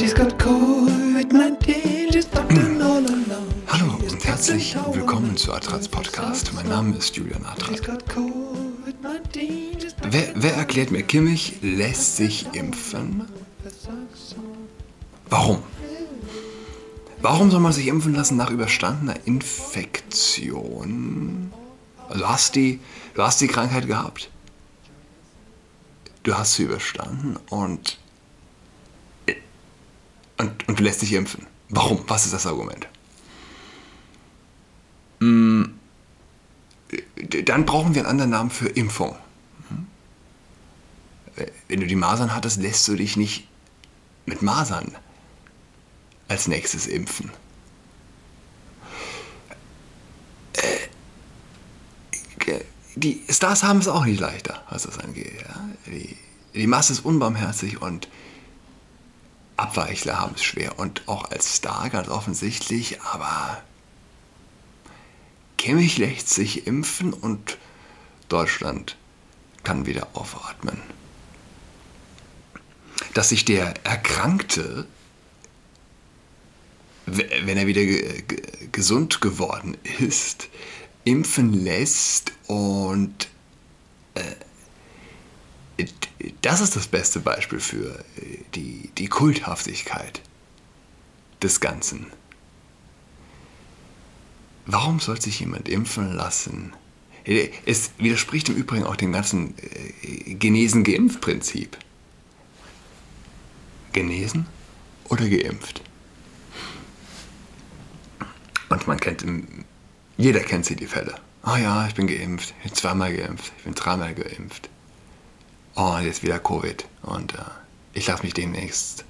She's got COVID-19, she's talking all alone. Hallo und herzlich willkommen zu Adrats Podcast. Mein Name ist Julian Adrat. got COVID-19, she's talking Wer, wer erklärt mir, Kimmich lässt sich impfen? Warum? Warum soll man sich impfen lassen nach überstandener Infektion? Also hast die, du hast die Krankheit gehabt. Du hast sie überstanden und, und, und du lässt dich impfen. Warum? Was ist das Argument? Hm, Dann brauchen wir einen anderen Namen für Impfung. Hm? Wenn du die Masern hattest, lässt du dich nicht mit Masern als nächstes impfen. Äh, Die Stars haben es auch nicht leichter, was das angeht. Die Masse ist unbarmherzig und Abweichler haben es schwer. Und auch als Star ganz offensichtlich, aber Kimmich lässt sich impfen und Deutschland kann wieder aufatmen. Dass sich der Erkrankte, wenn er wieder ge ge gesund geworden ist, impfen lässt und äh, das ist das beste Beispiel für äh, die, die Kulthaftigkeit des Ganzen. Warum soll sich jemand impfen lassen? Es widerspricht im Übrigen auch dem ganzen äh, Genesen-Geimpft-Prinzip. Genesen oder geimpft? Und man kennt, im- jeder kennt sie die Fälle. Ah ja, ich bin geimpft, ich bin zweimal geimpft, ich bin dreimal geimpft. Oh, jetzt wieder Covid. Und äh, ich lasse mich demnächst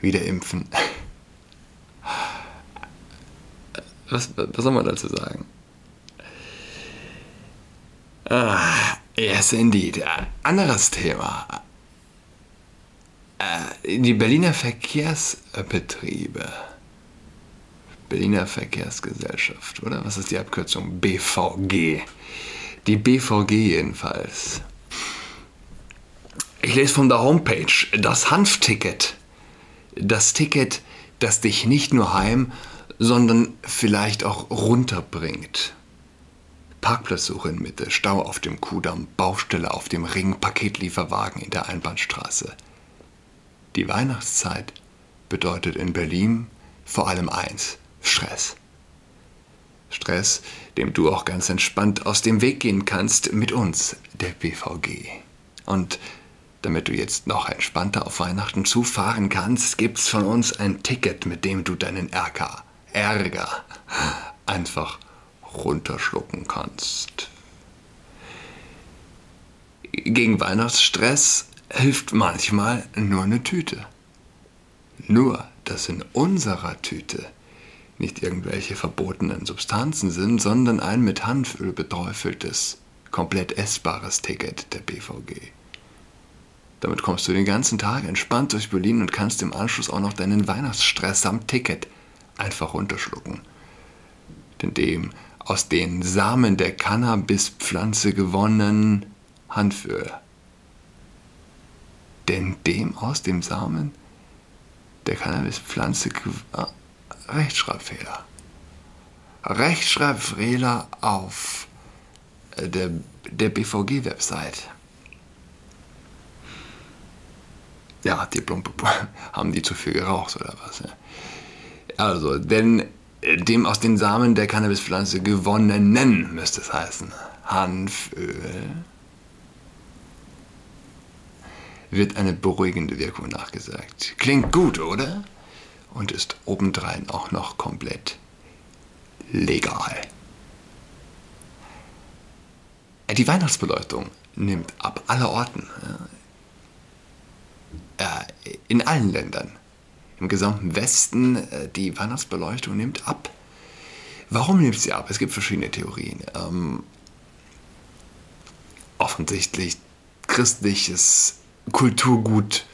wieder impfen. Was, was soll man dazu sagen? Ah, yes, indeed. Anderes Thema. Äh, Die Berliner Verkehrsbetriebe. Berliner Verkehrsgesellschaft, oder? Was ist die Abkürzung? BVG. Die BVG jedenfalls. Ich lese von der Homepage das Hanfticket. Das Ticket, das dich nicht nur heim, sondern vielleicht auch runterbringt. Parkplatzsuche in Mitte, Stau auf dem Kudamm, Baustelle auf dem Ring, Paketlieferwagen in der Einbahnstraße. Die Weihnachtszeit bedeutet in Berlin vor allem eins, Stress. Stress, dem du auch ganz entspannt aus dem Weg gehen kannst mit uns, der BVG. Und damit du jetzt noch entspannter auf Weihnachten zufahren kannst, gibt's von uns ein Ticket, mit dem du deinen Ärger, Ärger einfach runterschlucken kannst. Gegen Weihnachtsstress hilft manchmal nur eine Tüte. Nur, dass in unserer Tüte nicht irgendwelche verbotenen Substanzen sind, sondern ein mit Hanföl beträufeltes, komplett essbares Ticket der BVG. Damit kommst du den ganzen Tag entspannt durch Berlin und kannst im Anschluss auch noch deinen Weihnachtsstress samt Ticket einfach runterschlucken. Denn dem aus den Samen der Cannabispflanze gewonnenen Hanföl. Denn dem aus dem Samen der Cannabispflanze ah, Rechtschreibfehler. Rechtschreibfehler auf der, der BVG-Website. Ja, die plumpe haben die zu viel geraucht oder was? Ja. Also, denn äh, dem aus den Samen der Cannabispflanze gewonnenen, müsste es heißen, Hanföl, wird eine beruhigende Wirkung nachgesagt. Klingt gut, oder? Und ist obendrein auch noch komplett legal. Die Weihnachtsbeleuchtung nimmt ab aller Orten. Äh, In allen Ländern. Im gesamten Westen, äh, die Weihnachtsbeleuchtung nimmt ab. Warum nimmt sie ab? Es gibt verschiedene Theorien. Ähm, offensichtlich christliches Kulturgut,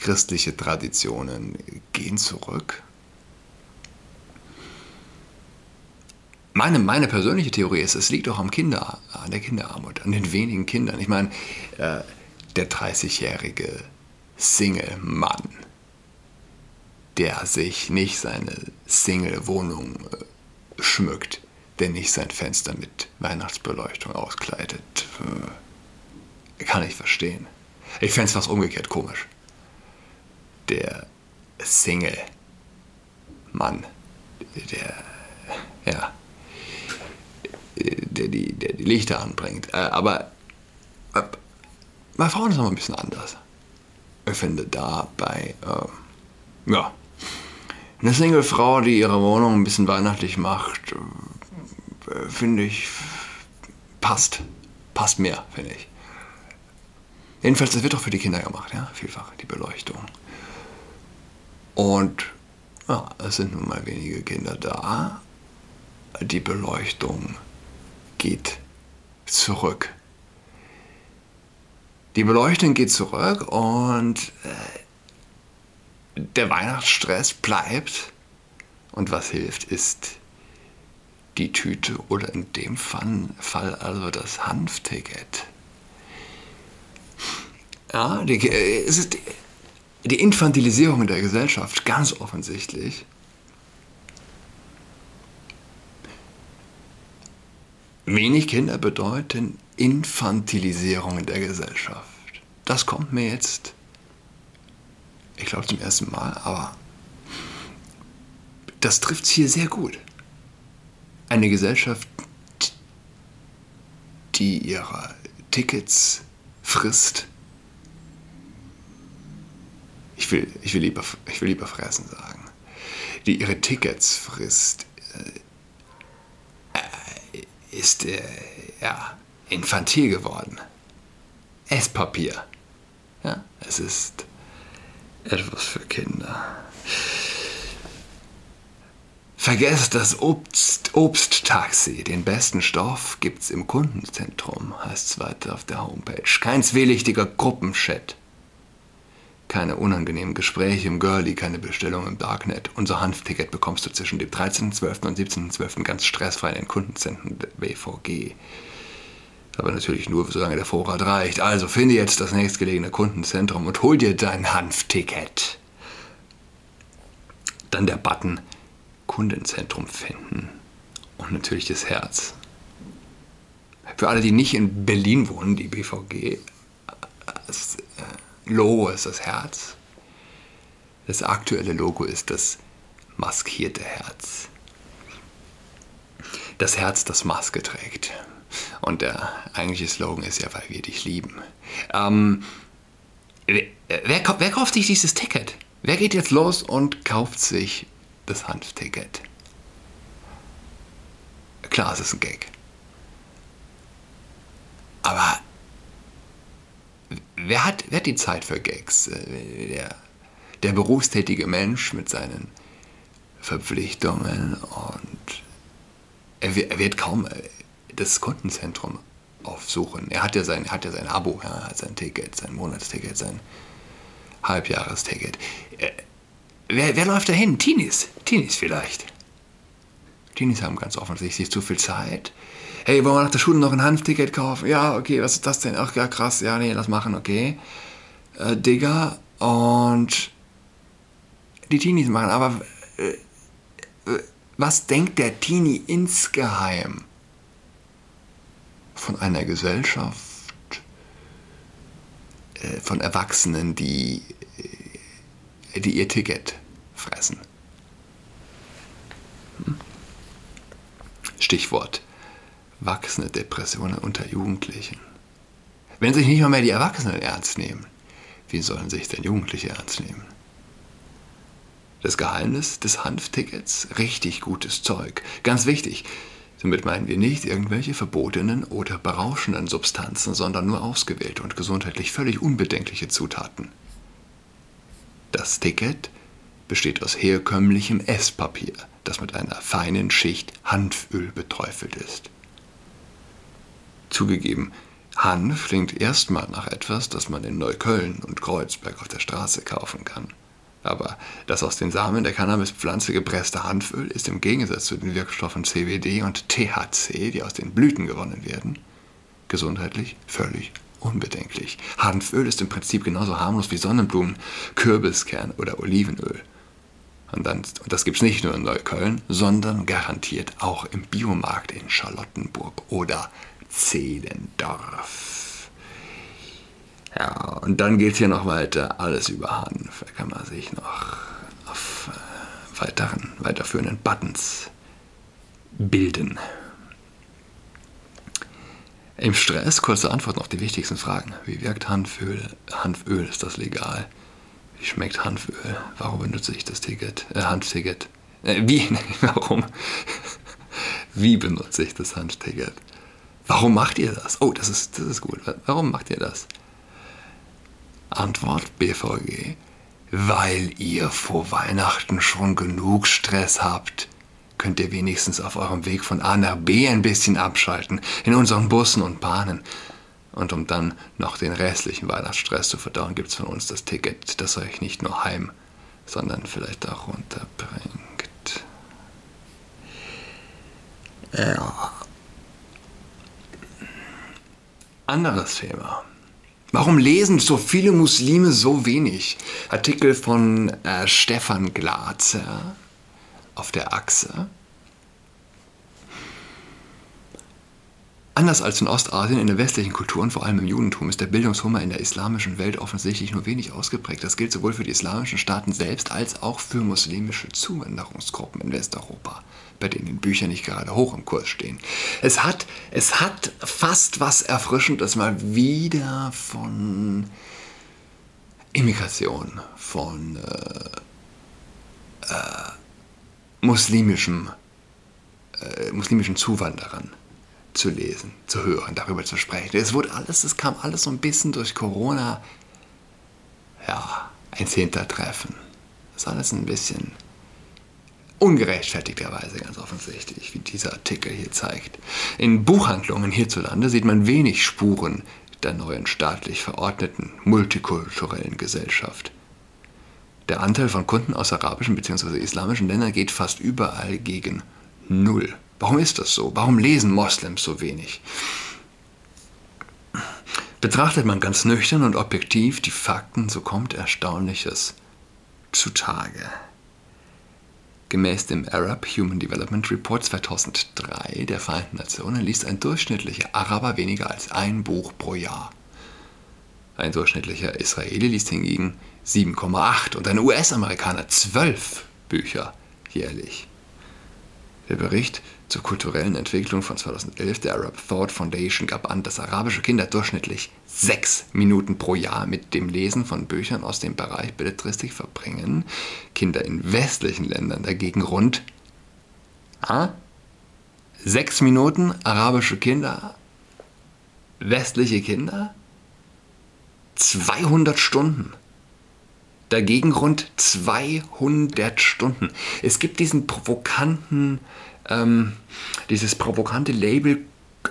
christliche Traditionen gehen zurück. Meine, meine persönliche Theorie ist, es liegt auch am Kinder, an der Kinderarmut, an den wenigen Kindern. Ich meine, äh, der 30-jährige Single-Mann, der sich nicht seine Single-Wohnung äh, schmückt, der nicht sein Fenster mit Weihnachtsbeleuchtung auskleidet. Äh, kann ich verstehen. Ich fände es fast umgekehrt komisch. Der Single-Mann, der, ja, der die, der die Lichter anbringt. Äh, aber äh, bei Frauen ist es noch ein bisschen anders. Finde da bei, äh, ja, eine Single-Frau, die ihre Wohnung ein bisschen weihnachtlich macht, äh, finde ich, passt. Passt mehr, finde ich. Jedenfalls, das wird auch für die Kinder gemacht, ja, vielfach, die Beleuchtung. Und ja, es sind nun mal wenige Kinder da. Die Beleuchtung geht zurück. Die Beleuchtung geht zurück und äh, der Weihnachtsstress bleibt. Und was hilft, ist die Tüte oder in dem Fall also das Hanfticket. Ja, die, es ist die, die Infantilisierung der Gesellschaft, ganz offensichtlich. Wenig Kinder bedeuten Infantilisierung der Gesellschaft. Das kommt mir jetzt, ich glaube zum ersten Mal, aber das trifft es hier sehr gut. Eine Gesellschaft, die ihre Tickets frisst. Ich will, ich will, lieber, ich will lieber fressen sagen. Die ihre Tickets frisst. Äh, ist äh, ja, infantil geworden. Esspapier. Ja, es ist etwas für Kinder. Vergesst das Obst, Obsttaxi. Den besten Stoff gibt's im Kundenzentrum, heißt es weiter auf der Homepage. Kein zwielichtiger Gruppenchat keine unangenehmen Gespräche im Girlie, keine Bestellung im Darknet. Unser Hanfticket bekommst du zwischen dem 13.12. und 17.12. ganz stressfrei in den Kundenzentren BVG. Aber natürlich nur, solange der Vorrat reicht. Also finde jetzt das nächstgelegene Kundenzentrum und hol dir dein Hanfticket. Dann der Button Kundenzentrum finden. Und natürlich das Herz. Für alle, die nicht in Berlin wohnen, die BVG, das, äh, Logo ist das Herz. Das aktuelle Logo ist das maskierte Herz. Das Herz, das Maske trägt. Und der eigentliche Slogan ist ja, weil wir dich lieben. Ähm, wer, wer kauft sich dieses Ticket? Wer geht jetzt los und kauft sich das Hanfticket? Klar, es ist ein Gag. Aber wer hat, wer hat die Zeit für Gags? Äh, der, der berufstätige Mensch mit seinen Verpflichtungen und er, er wird kaum äh, das Kundenzentrum aufsuchen. Er hat ja sein, hat ja sein Abo, ja, hat sein Ticket, sein Monatsticket, sein Halbjahresticket. Äh, wer, wer läuft da hin? Teenies. Teenies vielleicht. Teenies haben ganz offensichtlich zu viel Zeit hey, wollen wir nach der Schule noch ein Hanfticket kaufen? Ja, okay, was ist das denn? Ach ja, krass, ja, nee, lass machen, okay. Äh, Digga, und die Teenies machen, aber äh, äh, was denkt der Teenie insgeheim von einer Gesellschaft, äh, von Erwachsenen, die, äh, die ihr Ticket fressen? Stichwort wachsende Depressionen unter Jugendlichen. Wenn sich nicht mal mehr die Erwachsenen ernst nehmen, wie sollen sich denn Jugendliche ernst nehmen? Das Geheimnis des Hanftickets, richtig gutes Zeug. Ganz wichtig, damit meinen wir nicht irgendwelche verbotenen oder berauschenden Substanzen, sondern nur ausgewählte und gesundheitlich völlig unbedenkliche Zutaten. Das Ticket besteht aus herkömmlichem Esspapier, das mit einer feinen Schicht Hanföl beträufelt ist. Zugegeben, Hanf klingt erstmal nach etwas, das man in Neukölln und Kreuzberg auf der Straße kaufen kann. Aber das aus den Samen der Cannabispflanze gepresste Hanföl ist im Gegensatz zu den Wirkstoffen CBD und THC, die aus den Blüten gewonnen werden, gesundheitlich völlig unbedenklich. Hanföl ist im Prinzip genauso harmlos wie Sonnenblumen, Kürbiskern oder Olivenöl. Und, dann, und das gibt es nicht nur in Neukölln, sondern garantiert auch im Biomarkt in Charlottenburg oder Zehlendorf. Ja, und dann geht es hier noch weiter, alles über Hanf. Da kann man sich noch auf äh, weiteren, weiterführenden Buttons bilden. Im Stress kurze Antworten auf die wichtigsten Fragen. Wie wirkt Hanföl? Hanföl, ist das legal? Wie schmeckt Hanföl? Warum benutze ich das Ticket? Äh, Hanfticket. Äh, wie? Warum? Wie benutze ich das Hanfticket? Warum macht ihr das? Oh, das ist, das ist gut. Warum macht ihr das? Antwort BVG. Weil ihr vor Weihnachten schon genug Stress habt, könnt ihr wenigstens auf eurem Weg von A nach B ein bisschen abschalten, in unseren Bussen und Bahnen. Und um dann noch den restlichen Weihnachtsstress zu verdauen, gibt es von uns das Ticket, das euch nicht nur heim, sondern vielleicht auch runterbringt. Ja. Anderes Thema. Warum lesen so viele Muslime so wenig? Artikel von äh, Stefan Glazer auf der Achse. Anders als in Ostasien, in den westlichen Kulturen, vor allem im Judentum, ist der Bildungshunger in der islamischen Welt offensichtlich nur wenig ausgeprägt. Das gilt sowohl für die islamischen Staaten selbst als auch für muslimische Zuwanderungsgruppen in Westeuropa bei denen Bücher nicht gerade hoch im Kurs stehen. Es hat, es hat fast was Erfrischendes mal wieder von Immigration, von äh, äh, muslimischem, äh, muslimischen Zuwanderern zu lesen, zu hören, darüber zu sprechen. Es wurde alles, es kam alles so ein bisschen durch Corona, ja, ins Hintertreffen. Das ist alles ein bisschen Ungerechtfertigterweise ganz offensichtlich, wie dieser Artikel hier zeigt. In Buchhandlungen hierzulande sieht man wenig Spuren der neuen staatlich verordneten multikulturellen Gesellschaft. Der Anteil von Kunden aus arabischen bzw. islamischen Ländern geht fast überall gegen Null. Warum ist das so? Warum lesen Moslems so wenig? Betrachtet man ganz nüchtern und objektiv die Fakten, so kommt Erstaunliches zutage. Gemäß dem Arab Human Development Report 2003 der Vereinten Nationen liest ein durchschnittlicher Araber weniger als ein Buch pro Jahr. Ein durchschnittlicher Israeli liest hingegen 7,8 und ein US-Amerikaner 12 Bücher jährlich. Der Bericht zur kulturellen Entwicklung von 2011 der Arab Thought Foundation gab an, dass arabische Kinder durchschnittlich sechs Minuten pro Jahr mit dem Lesen von Büchern aus dem Bereich Belletristik verbringen. Kinder in westlichen Ländern dagegen rund ah, sechs Minuten arabische Kinder, westliche Kinder 200 Stunden. Dagegen rund 200 Stunden. Es gibt diesen provokanten ähm, dieses provokante Label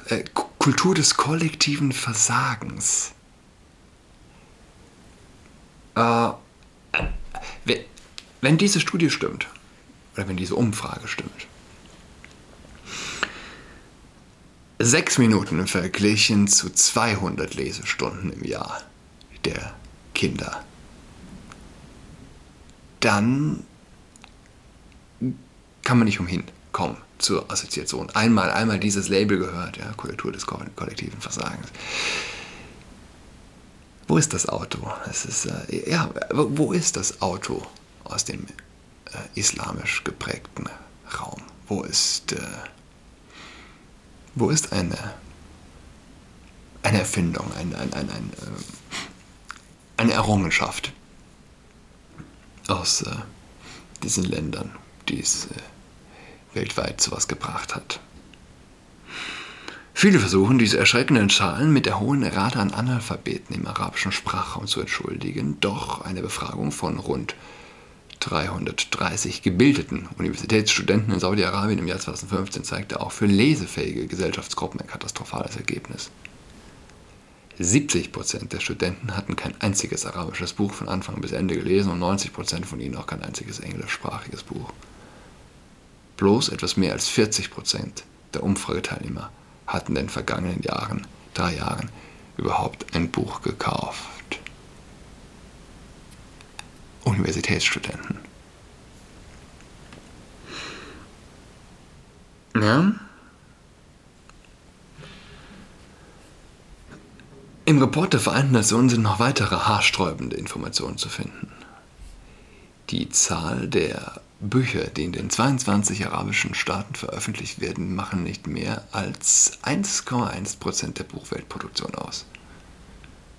äh, Kultur des kollektiven Versagens. Äh, wenn diese Studie stimmt, oder wenn diese Umfrage stimmt, sechs Minuten verglichen zu 200 Lesestunden im Jahr der Kinder, dann kann man nicht umhin kommen zur Assoziation. Einmal, einmal dieses Label gehört, ja, Kultur des kollektiven Versagens. Wo ist das Auto? Es ist, äh, ja, wo ist das Auto aus dem äh, islamisch geprägten Raum? Wo ist, äh, wo ist eine, eine Erfindung, ein, ein, ein, ein äh, eine Errungenschaft aus äh, diesen Ländern, die es äh, weltweit sowas gebracht hat. Viele versuchen, diese erschreckenden Zahlen mit der hohen Rate an Analphabeten im arabischen Sprachraum zu entschuldigen, doch eine Befragung von rund 330 gebildeten Universitätsstudenten in Saudi-Arabien im Jahr 2015 zeigte auch für lesefähige Gesellschaftsgruppen ein katastrophales Ergebnis. 70 Prozent der Studenten hatten kein einziges arabisches Buch von Anfang bis Ende gelesen und 90 Prozent von ihnen auch kein einziges englischsprachiges Buch. Bloß etwas mehr als 40 Prozent der Umfrageteilnehmer hatten in den vergangenen Jahren, drei Jahren, überhaupt ein Buch gekauft. Universitätsstudenten. Ja. Im Report der Vereinten Nationen sind noch weitere haarsträubende Informationen zu finden. Die Zahl der Bücher, die in den 22 arabischen Staaten veröffentlicht werden, machen nicht mehr als 1,1% der Buchweltproduktion aus.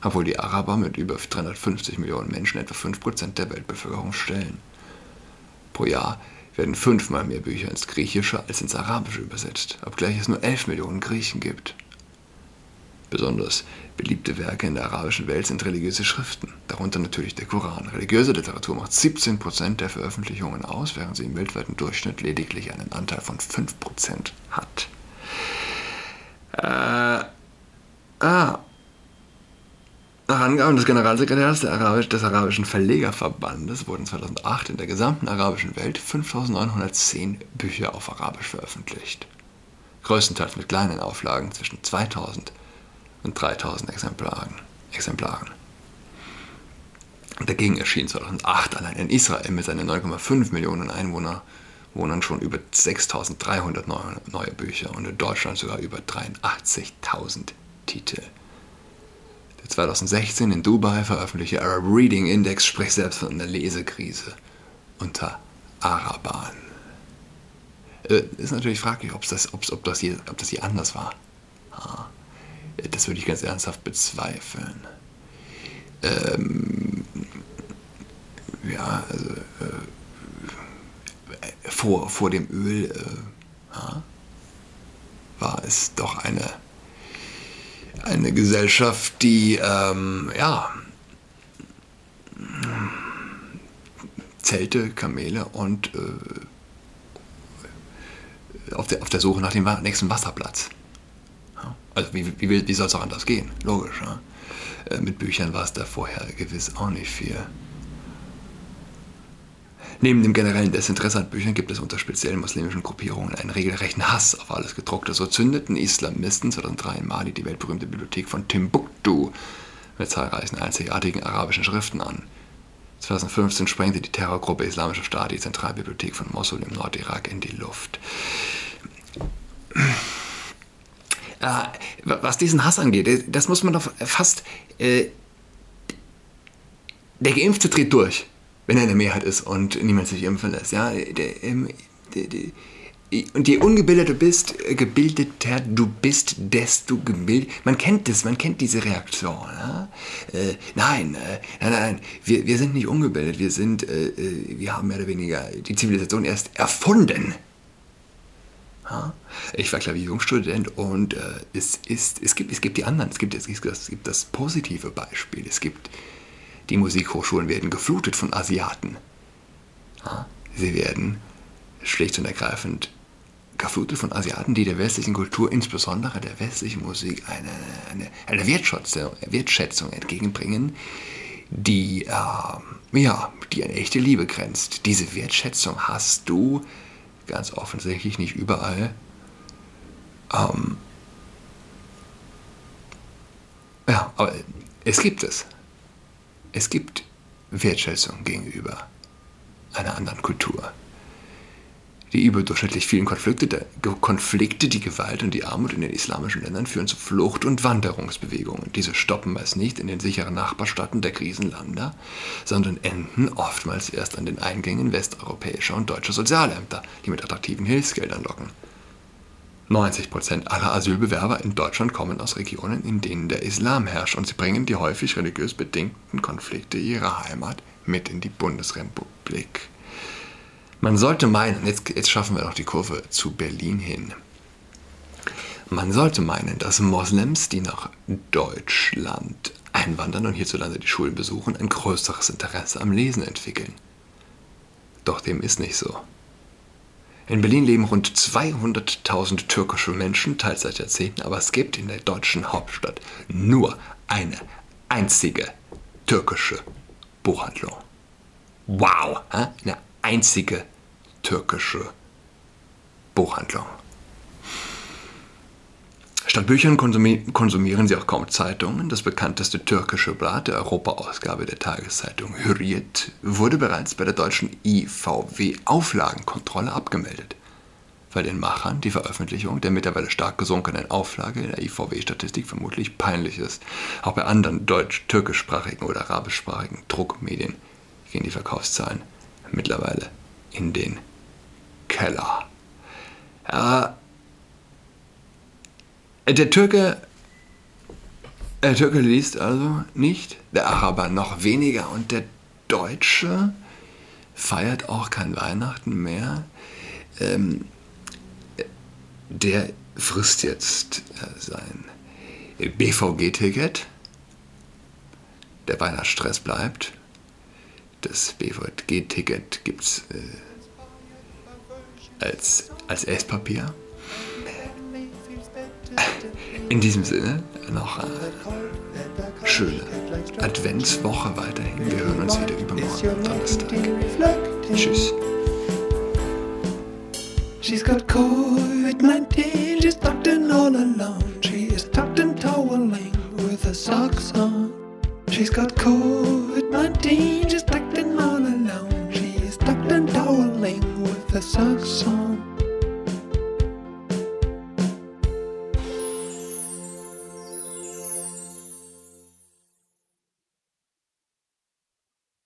Obwohl die Araber mit über 350 Millionen Menschen etwa 5% der Weltbevölkerung stellen. Pro Jahr werden fünfmal mehr Bücher ins Griechische als ins Arabische übersetzt, obgleich es nur 11 Millionen Griechen gibt. Besonders beliebte Werke in der arabischen Welt sind religiöse Schriften, darunter natürlich der Koran. Religiöse Literatur macht 17% der Veröffentlichungen aus, während sie im weltweiten Durchschnitt lediglich einen Anteil von 5% hat. Äh, ah. Nach Angaben des Generalsekretärs Arabisch, des Arabischen Verlegerverbandes wurden 2008 in der gesamten arabischen Welt 5910 Bücher auf Arabisch veröffentlicht. Größtenteils mit kleinen Auflagen zwischen 2000 und 3000 Exemplaren. Exemplaren. Dagegen erschien 2008 allein in Israel mit seinen 9,5 Millionen Einwohnern schon über 6300 neue, Bücher und in Deutschland sogar über 83.000 Titel. Der 2016 in Dubai veröffentlichte Arab Reading Index spricht selbst von einer Lesekrise unter Arabern. Äh, ist natürlich fraglich, das, ob, das hier, ob das hier anders war. Ah. Das würde ich ganz ernsthaft bezweifeln. Ähm, ja, also äh, vor, vor dem Öl äh, war es doch eine, eine Gesellschaft, die ähm, ja, Zelte, Kamele und äh, auf, der, auf der Suche nach dem nächsten Wasserplatz. Also wie, wie, wie soll es auch anders gehen? Logisch. Ja? Äh, mit Büchern war es da vorher gewiss auch nicht viel. Neben dem generellen Desinteresse an Büchern gibt es unter speziellen muslimischen Gruppierungen einen regelrechten Hass auf alles Gedruckte. So zündeten Islamisten 2003 in Mali die weltberühmte Bibliothek von Timbuktu mit zahlreichen einzigartigen arabischen Schriften an. 2015 sprengte die Terrorgruppe Islamischer Staat die Zentralbibliothek von Mosul im Nordirak in die Luft. Äh, was diesen Hass angeht, äh, das muss man doch fast. Äh, der Geimpfte dreht durch, wenn er in der Mehrheit ist und niemand sich impfen lässt. Ja, der, ähm, der, der, und je ungebildeter du bist, äh, gebildeter du bist, desto gebildet. Man kennt das, man kennt diese Reaktion. Ja? Äh, nein, äh, nein, nein, wir, wir sind nicht ungebildet, wir sind, wir haben mehr oder weniger die Zivilisation erst erfunden. Ich war Klavierjungstudent und äh, es, ist, es, gibt, es gibt die anderen, es gibt, es, gibt das, es gibt das positive Beispiel. Es gibt, die Musikhochschulen werden geflutet von Asiaten. Sie werden schlicht und ergreifend geflutet von Asiaten, die der westlichen Kultur, insbesondere der westlichen Musik, eine, eine, eine Wertschätzung, Wertschätzung entgegenbringen, die, äh, ja, die an echte Liebe grenzt. Diese Wertschätzung hast du ganz offensichtlich nicht überall. Ähm, ja, aber es gibt es. Es gibt Wertschätzung gegenüber einer anderen Kultur die überdurchschnittlich vielen Konflikte, Konflikte, die Gewalt und die Armut in den islamischen Ländern führen zu Flucht- und Wanderungsbewegungen. Diese stoppen meist nicht in den sicheren Nachbarstaaten der Krisenländer, sondern enden oftmals erst an den Eingängen westeuropäischer und deutscher Sozialämter, die mit attraktiven Hilfsgeldern locken. 90% aller Asylbewerber in Deutschland kommen aus Regionen, in denen der Islam herrscht und sie bringen die häufig religiös bedingten Konflikte ihrer Heimat mit in die Bundesrepublik. Man sollte meinen, jetzt, jetzt schaffen wir noch die Kurve zu Berlin hin. Man sollte meinen, dass Moslems, die nach Deutschland einwandern und hierzulande die Schulen besuchen, ein größeres Interesse am Lesen entwickeln. Doch dem ist nicht so. In Berlin leben rund 200.000 türkische Menschen, teils seit Jahrzehnten, aber es gibt in der deutschen Hauptstadt nur eine einzige türkische Buchhandlung. Wow! Eine einzige türkische Buchhandlung. Statt Büchern konsumieren sie auch kaum Zeitungen. Das bekannteste türkische Blatt der Europa-Ausgabe der Tageszeitung Hürriyet wurde bereits bei der deutschen IVW Auflagenkontrolle abgemeldet. weil den Machern die Veröffentlichung der mittlerweile stark gesunkenen Auflage in der IVW-Statistik vermutlich peinlich ist. Auch bei anderen deutsch-, türkischsprachigen oder arabischsprachigen Druckmedien gehen die Verkaufszahlen mittlerweile in den Keller. Ja, der Türke, der Türke liest also nicht, der Araber noch weniger und der Deutsche feiert auch kein Weihnachten mehr. Ähm, der frisst jetzt äh, sein BVG-Ticket. Der Weihnachtsstress bleibt. Das BVG-Ticket gibt es äh, als, als Esspapier. In diesem Sinne noch eine schöne Adventswoche weiterhin. Wir hören uns wieder übermorgen Donnerstag. Tschüss. She's got COVID-19, she's tucked in all alone. She is tucked in toweling with her socks on. She's got COVID-19, she's tucked in all alone.